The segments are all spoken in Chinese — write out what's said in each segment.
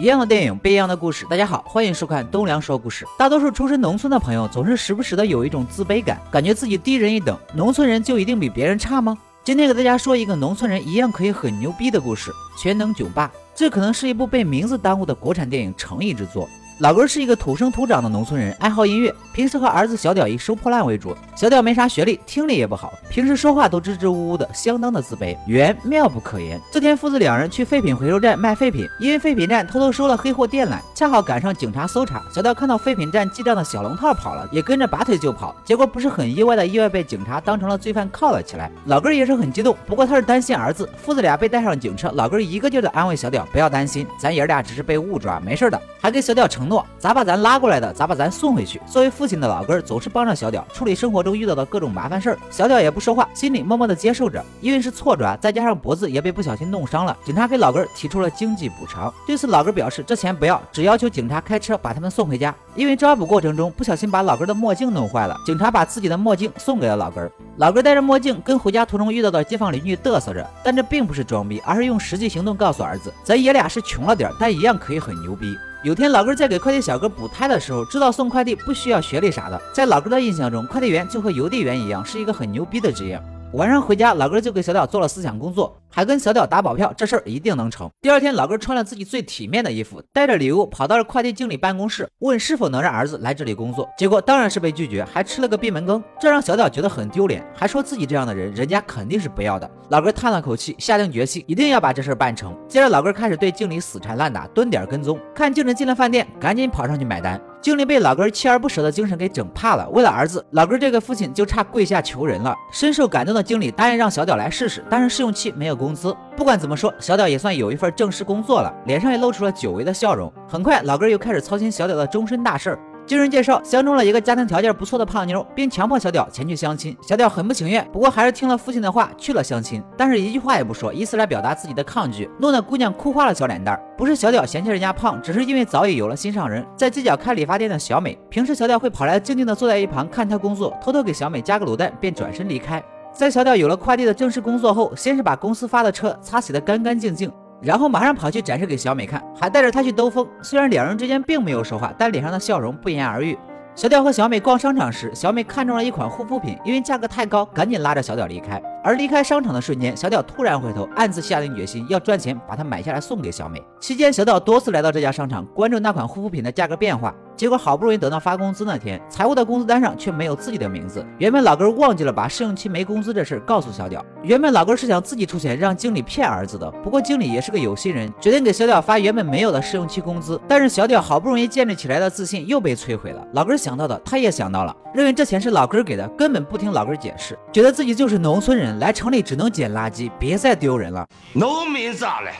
一样的电影，不一样的故事。大家好，欢迎收看东梁说故事。大多数出身农村的朋友，总是时不时的有一种自卑感，感觉自己低人一等。农村人就一定比别人差吗？今天给大家说一个农村人一样可以很牛逼的故事——全能囧爸。这可能是一部被名字耽误的国产电影诚意之作。老根是一个土生土长的农村人，爱好音乐，平时和儿子小屌以收破烂为主。小屌没啥学历，听力也不好，平时说话都支支吾吾的，相当的自卑。缘妙不可言。这天，父子两人去废品回收站卖废品，因为废品站偷偷收了黑货电缆，恰好赶上警察搜查。小屌看到废品站记账的小龙套跑了，也跟着拔腿就跑，结果不是很意外的意外被警察当成了罪犯铐了起来。老根也是很激动，不过他是担心儿子。父子俩被带上警车，老根一个劲的安慰小屌不要担心，咱爷俩只是被误抓，没事的，还给小屌承诺咋把咱拉过来的，咋把咱送回去。作为父亲的老根儿总是帮着小屌处理生活中遇到的各种麻烦事儿，小屌也不说话，心里默默的接受着。因为是错抓，再加上脖子也被不小心弄伤了，警察给老根儿提出了经济补偿。对此，老根儿表示这钱不要，只要求警察开车把他们送回家。因为抓捕过程中不小心把老根儿的墨镜弄坏了，警察把自己的墨镜送给了老根儿。老根儿戴着墨镜跟回家途中遇到的街坊邻居嘚瑟着，但这并不是装逼，而是用实际行动告诉儿子，咱爷俩是穷了点，但一样可以很牛逼。有天，老根在给快递小哥补胎的时候，知道送快递不需要学历啥的。在老根的印象中，快递员就和邮递员一样，是一个很牛逼的职业。晚上回家，老根就给小屌做了思想工作，还跟小屌打保票，这事儿一定能成。第二天，老根穿了自己最体面的衣服，带着礼物跑到了快递经理办公室，问是否能让儿子来这里工作。结果当然是被拒绝，还吃了个闭门羹，这让小屌觉得很丢脸，还说自己这样的人，人家肯定是不要的。老根叹了口气，下定决心，一定要把这事儿办成。接着，老根开始对经理死缠烂打，蹲点跟踪，看经理进了饭店，赶紧跑上去买单。经理被老根锲而不舍的精神给整怕了，为了儿子，老根这个父亲就差跪下求人了。深受感动的经理答应让小屌来试试，但是试用期没有工资。不管怎么说，小屌也算有一份正式工作了，脸上也露出了久违的笑容。很快，老根又开始操心小屌的终身大事儿。经人介绍相中了一个家庭条件不错的胖妞，并强迫小屌前去相亲。小屌很不情愿，不过还是听了父亲的话去了相亲，但是一句话也不说，以此来表达自己的抗拒，弄得姑娘哭花了小脸蛋。不是小屌嫌弃人家胖，只是因为早已有了心上人，在街角开理发店的小美。平时小屌会跑来静静的坐在一旁看她工作，偷偷给小美加个卤蛋，便转身离开。在小屌有了快递的正式工作后，先是把公司发的车擦洗的干干净净。然后马上跑去展示给小美看，还带着她去兜风。虽然两人之间并没有说话，但脸上的笑容不言而喻。小屌和小美逛商场时，小美看中了一款护肤品，因为价格太高，赶紧拉着小屌离开。而离开商场的瞬间，小屌突然回头，暗自下定决心要赚钱把它买下来送给小美。期间，小屌多次来到这家商场，关注那款护肤品的价格变化。结果好不容易等到发工资那天，财务的工资单上却没有自己的名字。原本老根忘记了把试用期没工资这事告诉小屌。原本老根是想自己出钱让经理骗儿子的，不过经理也是个有心人，决定给小屌发原本没有的试用期工资。但是小屌好不容易建立起来的自信又被摧毁了。老根想到的，他也想到了，认为这钱是老根给的，根本不听老根解释，觉得自己就是农村人，来城里只能捡垃圾，别再丢人了。农民咋了？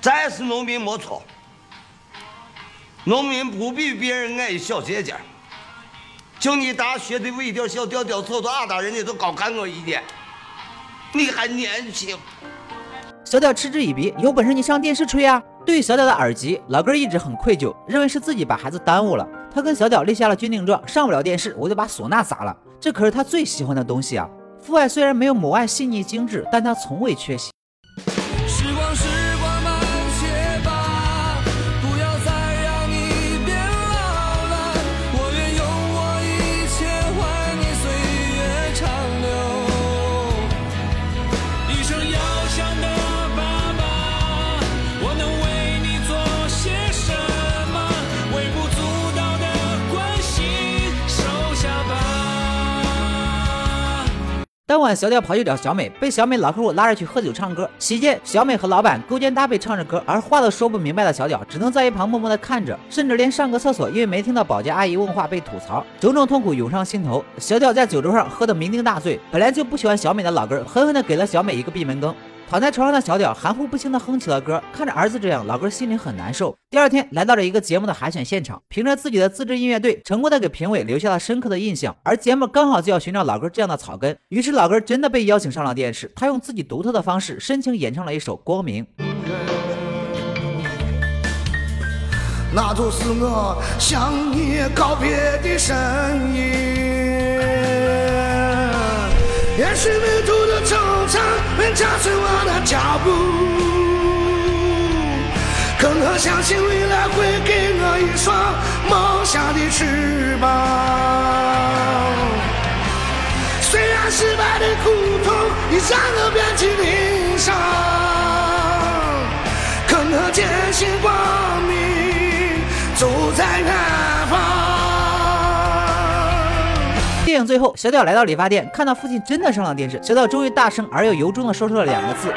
咱是农民没错。农民不比别人矮一小节节，就你大学的微调小调调，瞅瞅俺大人家都高看我一点，你还年轻。小屌嗤之以鼻，有本事你上电视吹啊！对于小屌的耳疾，老根一直很愧疚，认为是自己把孩子耽误了。他跟小屌立下了军令状，上不了电视我就把唢呐砸了。这可是他最喜欢的东西啊！父爱虽然没有母爱细腻精致，但他从未缺席。时光时光慢晚，小屌跑去找小美，被小美老客户拉着去喝酒唱歌。席间，小美和老板勾肩搭背唱着歌，而话都说不明白的小屌只能在一旁默默的看着，甚至连上个厕所，因为没听到保洁阿姨问话被吐槽，种种痛苦涌上心头。小屌在酒桌上喝得酩酊大醉，本来就不喜欢小美的老根狠狠的给了小美一个闭门羹。躺在床上的小屌含糊不清的哼起了歌，看着儿子这样，老根心里很难受。第二天来到了一个节目的海选现场，凭着自己的自制音乐队，成功的给评委留下了深刻的印象。而节目刚好就要寻找老根这样的草根，于是老根真的被邀请上了电视。他用自己独特的方式深情演唱了一首《光明》。那就是我向你告别的声音，也许迷途的惆怅会。加速我的脚步，更何相信未来会给我一双梦想的翅膀。虽然失败的苦痛已让我遍体鳞伤，可我坚信光明就在远电影最后，小屌来到理发店，看到父亲真的上了电视，小屌终于大声而又由衷的说出了两个字。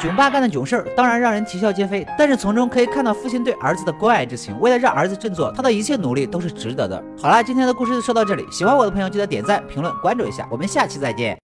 囧爸干的囧事儿当然让人啼笑皆非，但是从中可以看到父亲对儿子的关爱之情。为了让儿子振作，他的一切努力都是值得的。好啦，今天的故事就说到这里，喜欢我的朋友记得点赞、评论、关注一下，我们下期再见。